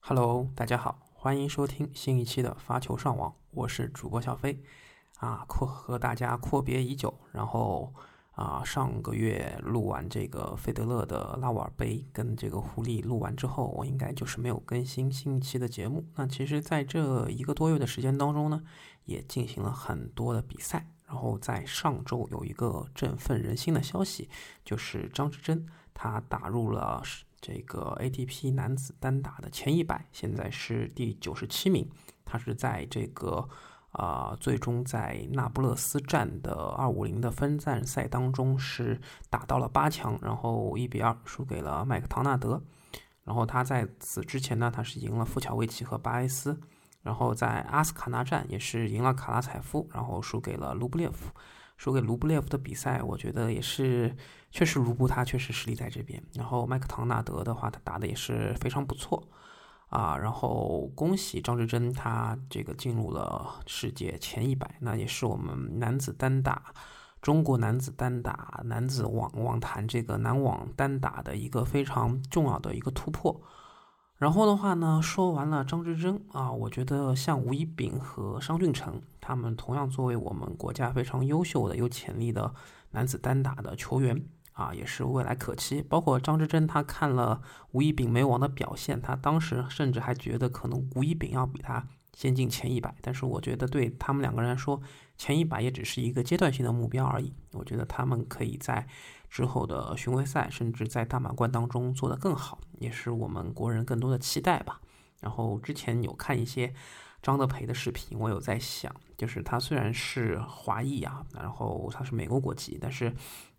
Hello，大家好，欢迎收听新一期的发球上网，我是主播小飞，啊，阔和大家阔别已久，然后啊，上个月录完这个费德勒的拉瓦尔杯跟这个狐狸录完之后，我应该就是没有更新新一期的节目。那其实，在这一个多月的时间当中呢，也进行了很多的比赛。然后在上周有一个振奋人心的消息，就是张之臻他打入了这个 ATP 男子单打的前一百，现在是第九十七名。他是在这个啊，最终在那不勒斯站的二五零的分站赛当中是打到了八强，然后一比二输给了麦克唐纳德。然后他在此之前呢，他是赢了富乔维奇和巴埃斯。然后在阿斯卡纳站也是赢了卡拉采夫，然后输给了卢布列夫。输给卢布列夫的比赛，我觉得也是确实卢布他确实实力在这边。然后麦克唐纳德的话，他打的也是非常不错啊。然后恭喜张之臻，他这个进入了世界前一百，那也是我们男子单打中国男子单打男子网网坛这个男网单打的一个非常重要的一个突破。然后的话呢，说完了张之臻啊，我觉得像吴一丙和商俊成，他们同样作为我们国家非常优秀的、有潜力的男子单打的球员啊，也是未来可期。包括张之臻，他看了吴一丙美网的表现，他当时甚至还觉得可能吴一丙要比他先进前一百。但是我觉得对他们两个人来说，前一百也只是一个阶段性的目标而已。我觉得他们可以在。之后的巡回赛，甚至在大满贯当中做得更好，也是我们国人更多的期待吧。然后之前有看一些张德培的视频，我有在想，就是他虽然是华裔啊，然后他是美国国籍，但是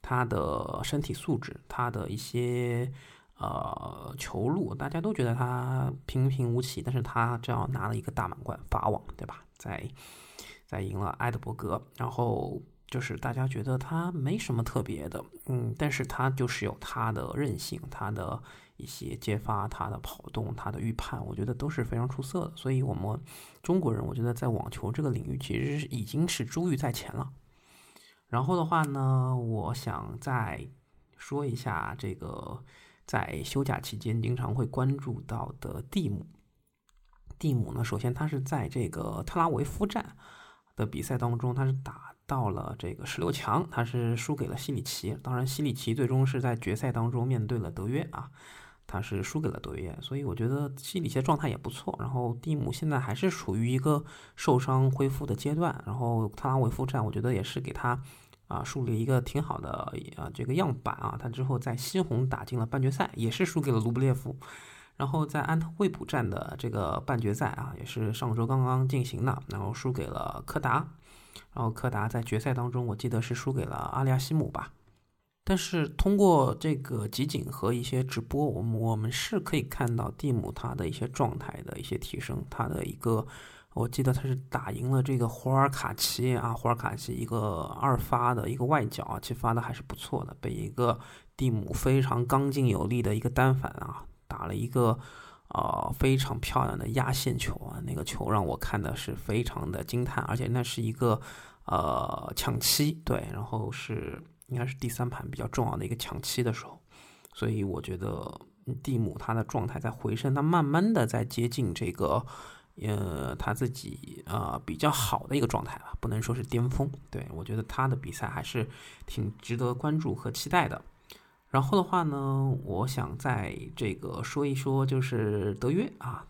他的身体素质，他的一些呃球路，大家都觉得他平平无奇，但是他这样拿了一个大满贯法网，对吧？在在赢了埃德伯格，然后。就是大家觉得他没什么特别的，嗯，但是他就是有他的韧性，他的一些接发，他的跑动，他的预判，我觉得都是非常出色的。所以，我们中国人，我觉得在网球这个领域，其实已经是珠玉在前了。然后的话呢，我想再说一下这个在休假期间经常会关注到的蒂姆。蒂姆呢，首先他是在这个特拉维夫站的比赛当中，他是打。到了这个十六强，他是输给了西里奇。当然，西里奇最终是在决赛当中面对了德约啊，他是输给了德约。所以我觉得西里奇状态也不错。然后蒂姆现在还是处于一个受伤恢复的阶段。然后特拉维夫站，我觉得也是给他啊树立一个挺好的啊这个样板啊。他之后在西红打进了半决赛，也是输给了卢布列夫。然后在安特卫普站的这个半决赛啊，也是上周刚刚进行的，然后输给了柯达。然后柯达在决赛当中，我记得是输给了阿利亚西姆吧。但是通过这个集锦和一些直播，我们我们是可以看到蒂姆他的一些状态的一些提升。他的一个，我记得他是打赢了这个霍尔卡奇啊，霍尔卡奇一个二发的一个外角，其实发的还是不错的，被一个蒂姆非常刚劲有力的一个单反啊打了一个。啊，非常漂亮的压线球啊！那个球让我看的是非常的惊叹，而且那是一个呃抢七，对，然后是应该是第三盘比较重要的一个抢七的时候，所以我觉得蒂姆他的状态在回升，他慢慢的在接近这个呃他自己呃比较好的一个状态吧，不能说是巅峰，对我觉得他的比赛还是挺值得关注和期待的。然后的话呢，我想在这个说一说，就是德约啊，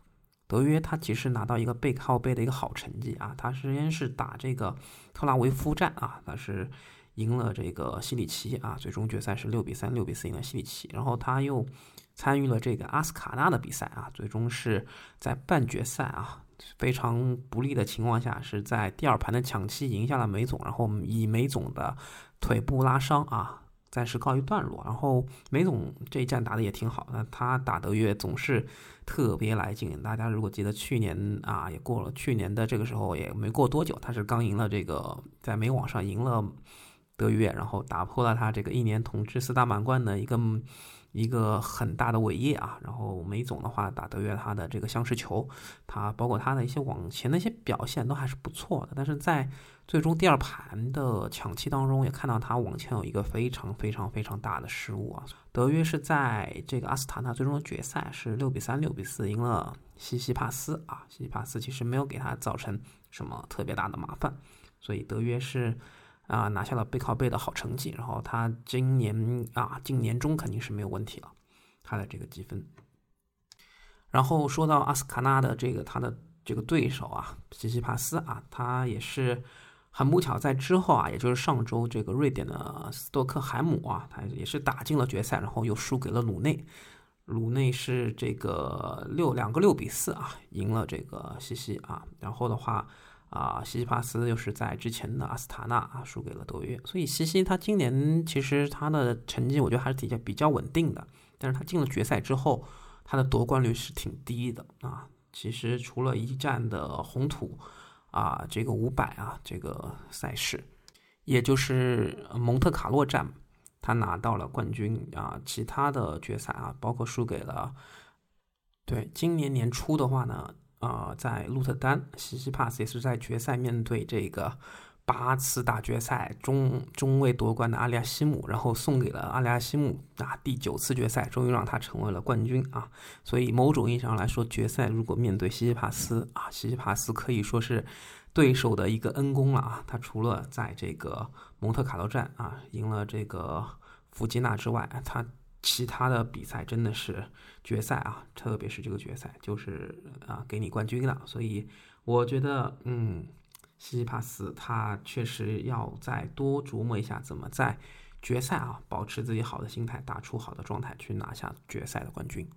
德约他其实拿到一个背靠背的一个好成绩啊，他先是打这个特拉维夫站啊，他是赢了这个西里奇啊，最终决赛是六比三、六比四赢了西里奇，然后他又参与了这个阿斯卡纳的比赛啊，最终是在半决赛啊非常不利的情况下，是在第二盘的抢七赢下了梅总，然后以梅总的腿部拉伤啊。暂时告一段落，然后梅总这一战打的也挺好，的他打德约总是特别来劲。大家如果记得去年啊，也过了去年的这个时候也没过多久，他是刚赢了这个在美网上赢了德约，然后打破了他这个一年统治四大满贯的一个一个很大的伟业啊。然后梅总的话打德约他的这个相持球，他包括他的一些往前的一些表现都还是不错的。但是在最终第二盘的抢七当中，也看到他往前有一个非常非常非常大的失误啊。德约是在这个阿斯塔纳最终的决赛是六比三、六比四赢了西西帕斯啊。西西帕斯其实没有给他造成什么特别大的麻烦，所以德约是。啊，拿下了背靠背的好成绩，然后他今年啊，今年中肯定是没有问题了，他的这个积分。然后说到阿斯卡纳的这个他的这个对手啊，西西帕斯啊，他也是很不巧，在之后啊，也就是上周这个瑞典的斯托克海姆啊，他也是打进了决赛，然后又输给了鲁内，鲁内是这个六两个六比四啊，赢了这个西西啊，然后的话。啊，西西帕斯又是在之前的阿斯塔纳啊输给了德约，所以西西他今年其实他的成绩我觉得还是比较比较稳定的，但是他进了决赛之后，他的夺冠率是挺低的啊。其实除了一战的红土啊，这个五百啊这个赛事，也就是蒙特卡洛站，他拿到了冠军啊，其他的决赛啊，包括输给了，对，今年年初的话呢。啊，在鹿特丹，西西帕斯也是在决赛面对这个八次大决赛中中位夺冠的阿利亚西姆，然后送给了阿利亚西姆啊，第九次决赛终于让他成为了冠军啊。所以某种意义上来说，决赛如果面对西西帕斯啊，西西帕斯可以说是对手的一个恩公了啊。他除了在这个蒙特卡洛站啊赢了这个弗吉纳之外，他。其他的比赛真的是决赛啊，特别是这个决赛，就是啊，给你冠军了。所以我觉得，嗯，西西帕斯他确实要再多琢磨一下，怎么在决赛啊保持自己好的心态，打出好的状态，去拿下决赛的冠军。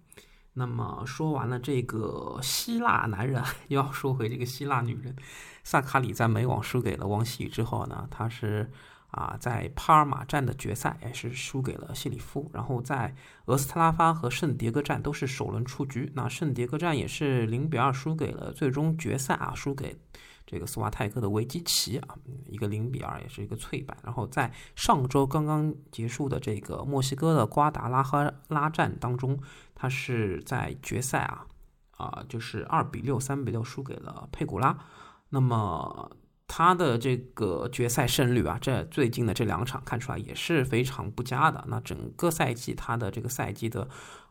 那么说完了这个希腊男人，又要说回这个希腊女人，萨卡里在美网输给了王曦雨之后呢，他是。啊，在帕尔马站的决赛也是输给了谢里夫，然后在俄斯特拉发和圣迭戈站都是首轮出局。那圣迭戈站也是零比二输给了最终决赛啊，输给这个斯瓦泰克的维基奇啊，一个零比二，也是一个脆板。然后在上周刚刚结束的这个墨西哥的瓜达拉哈拉站当中，他是在决赛啊啊，就是二比六、三比六输给了佩古拉。那么。他的这个决赛胜率啊，这最近的这两场看出来也是非常不佳的。那整个赛季他的这个赛季的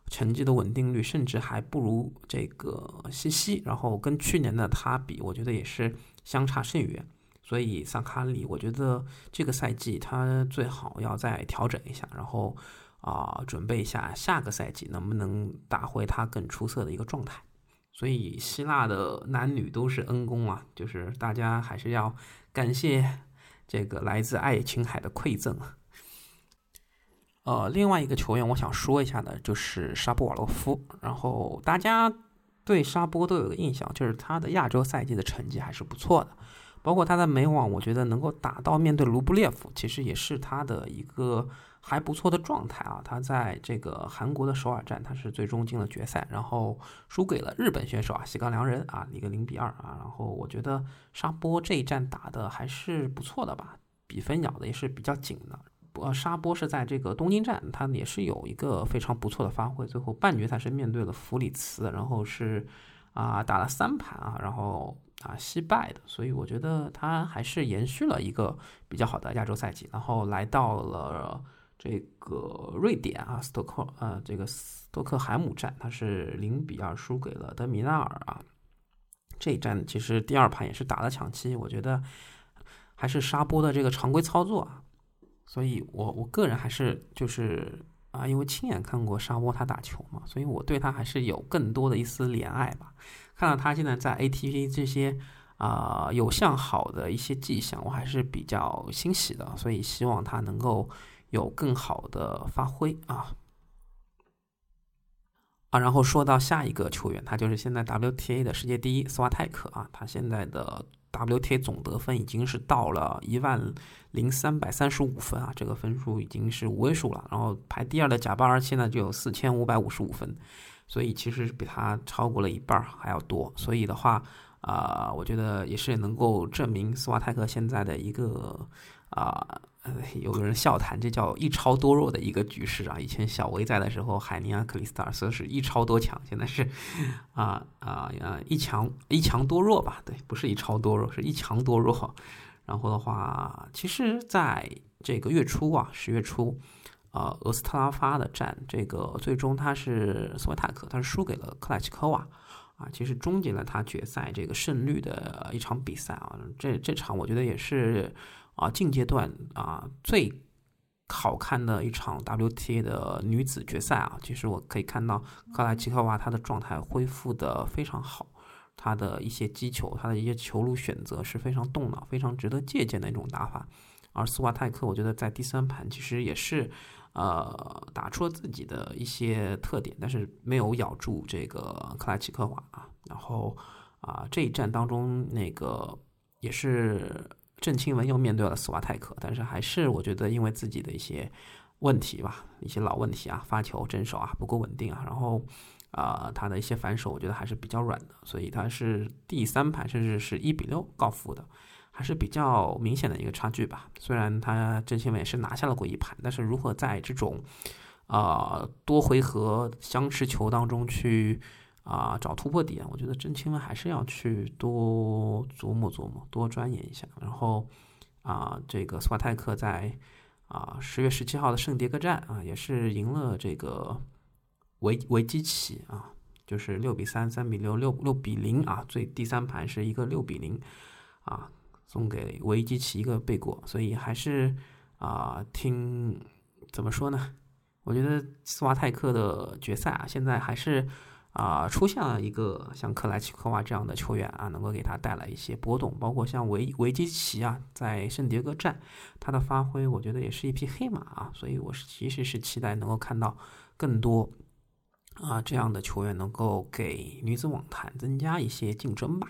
成绩的稳定率，甚至还不如这个西西。然后跟去年的他比，我觉得也是相差甚远。所以萨卡里，我觉得这个赛季他最好要再调整一下，然后啊，准备一下下个赛季能不能打回他更出色的一个状态。所以希腊的男女都是恩公啊，就是大家还是要感谢这个来自爱琴海的馈赠啊。呃，另外一个球员我想说一下的，就是沙波瓦洛夫。然后大家对沙波都有个印象，就是他的亚洲赛季的成绩还是不错的，包括他在美网，我觉得能够打到面对卢布列夫，其实也是他的一个。还不错的状态啊！他在这个韩国的首尔站，他是最终进了决赛，然后输给了日本选手啊，西冈良人啊，一个零比二啊。然后我觉得沙波这一战打的还是不错的吧，比分咬的也是比较紧的。呃，沙波是在这个东京站，他也是有一个非常不错的发挥。最后半决赛是面对了弗里茨，然后是啊打了三盘啊，然后啊惜败的。所以我觉得他还是延续了一个比较好的亚洲赛季，然后来到了。这个瑞典啊，斯托克呃，这个斯托克海姆站，他是零比二输给了德米纳尔啊。这一战其实第二盘也是打了抢七，我觉得还是沙波的这个常规操作啊。所以我我个人还是就是啊，因为亲眼看过沙波他打球嘛，所以我对他还是有更多的一丝怜爱吧。看到他现在在 ATP 这些啊有向好的一些迹象，我还是比较欣喜的。所以希望他能够。有更好的发挥啊啊！然后说到下一个球员，他就是现在 WTA 的世界第一斯瓦泰克啊，他现在的 WTA 总得分已经是到了一万零三百三十五分啊，这个分数已经是五位数了。然后排第二的贾巴尔现在就有四千五百五十五分，所以其实比他超过了一半还要多。所以的话啊，我觉得也是能够证明斯瓦泰克现在的一个。啊，有个人笑谈这叫一超多弱的一个局势啊。以前小维在的时候，海尼亚克里斯塔尔斯是一超多强，现在是啊啊啊一强一强多弱吧？对，不是一超多弱，是一强多弱。然后的话，其实在这个月初啊，十月初，呃，俄斯特拉发的战，这个最终他是斯维泰克，他是输给了克莱奇科娃。啊，其实终结了他决赛这个胜率的一场比赛啊，这这场我觉得也是啊，近阶段啊最好看的一场 WTA 的女子决赛啊。其实我可以看到克莱奇科娃她的状态恢复的非常好，她的一些击球，她的一些球路选择是非常动脑、非常值得借鉴的一种打法。而斯瓦泰克，我觉得在第三盘其实也是。呃，打出了自己的一些特点，但是没有咬住这个克莱奇科娃啊。然后啊，这一战当中，那个也是郑钦文又面对了斯瓦泰克，但是还是我觉得因为自己的一些问题吧，一些老问题啊，发球正手啊不够稳定啊，然后啊他的一些反手我觉得还是比较软的，所以他是第三盘甚至是一比六告负的。还是比较明显的一个差距吧。虽然他郑钦文也是拿下了过一盘，但是如何在这种啊多回合相持球当中去啊找突破点，我觉得郑钦文还是要去多琢磨琢磨，多钻研一下。然后啊，这个斯瓦泰克在啊十月十七号的圣迭戈站啊，也是赢了这个维维基奇啊，就是六比三、三比六、六六比零啊，最第三盘是一个六比零啊。送给维基奇一个背锅，所以还是啊，听怎么说呢？我觉得斯瓦泰克的决赛啊，现在还是啊，出现了一个像克莱奇科娃这样的球员啊，能够给他带来一些波动。包括像维维基奇啊，在圣迭戈站他的发挥，我觉得也是一匹黑马啊。所以我是其实是期待能够看到更多啊这样的球员，能够给女子网坛增加一些竞争吧。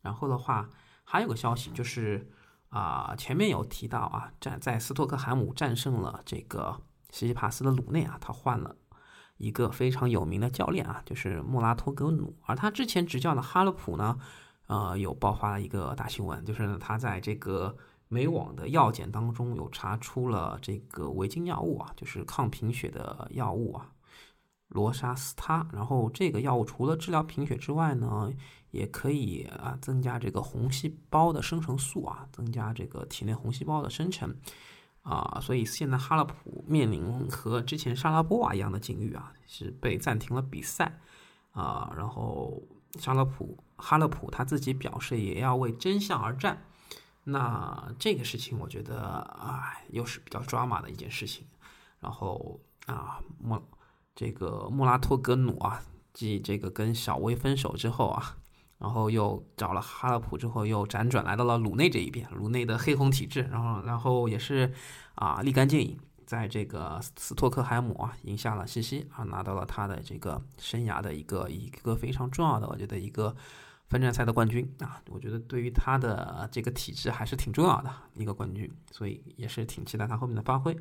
然后的话。还有个消息就是，啊，前面有提到啊，战在斯托克海姆战胜了这个西西帕斯的鲁内啊，他换了一个非常有名的教练啊，就是莫拉托格努，而他之前执教的哈勒普呢，呃，有爆发了一个大新闻，就是他在这个美网的药检当中有查出了这个违禁药物啊，就是抗贫血的药物啊。罗沙斯他，然后这个药物除了治疗贫血之外呢，也可以啊增加这个红细胞的生成素啊，增加这个体内红细胞的生成。啊，所以现在哈勒普面临和之前莎拉波娃一样的境遇啊，是被暂停了比赛。啊，然后莎拉普哈勒普他自己表示也要为真相而战，那这个事情我觉得啊又是比较抓马的一件事情，然后啊莫。这个穆拉托格努啊，继这个跟小威分手之后啊，然后又找了哈勒普之后，又辗转来到了鲁内这一边。鲁内的黑红体质，然后然后也是啊立竿见影，在这个斯托克海姆啊赢下了西西啊，拿到了他的这个生涯的一个一个非常重要的，我觉得一个分站赛的冠军啊。我觉得对于他的这个体质还是挺重要的一个冠军，所以也是挺期待他后面的发挥。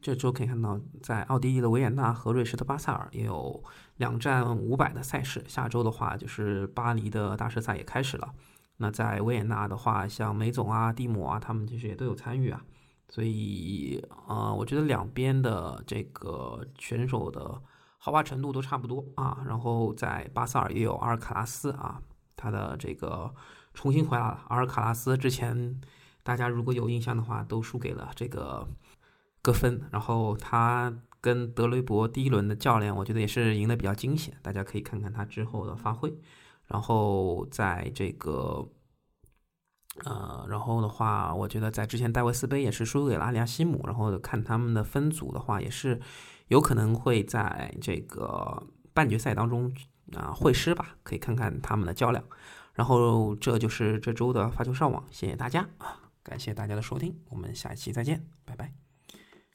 这周可以看到，在奥地利的维也纳和瑞士的巴塞尔也有两站五百的赛事。下周的话，就是巴黎的大师赛也开始了。那在维也纳的话，像梅总啊、蒂姆啊，他们其实也都有参与啊。所以，呃，我觉得两边的这个选手的豪华程度都差不多啊。然后在巴塞尔也有阿尔卡拉斯啊，他的这个重新回来了。阿尔卡拉斯之前大家如果有印象的话，都输给了这个。各分，然后他跟德雷伯第一轮的较量，我觉得也是赢得比较惊险。大家可以看看他之后的发挥。然后在这个，呃，然后的话，我觉得在之前戴维斯杯也是输给了阿里亚西姆。然后看他们的分组的话，也是有可能会在这个半决赛当中啊会师吧。可以看看他们的较量。然后这就是这周的发球上网，谢谢大家啊，感谢大家的收听，我们下一期再见，拜拜。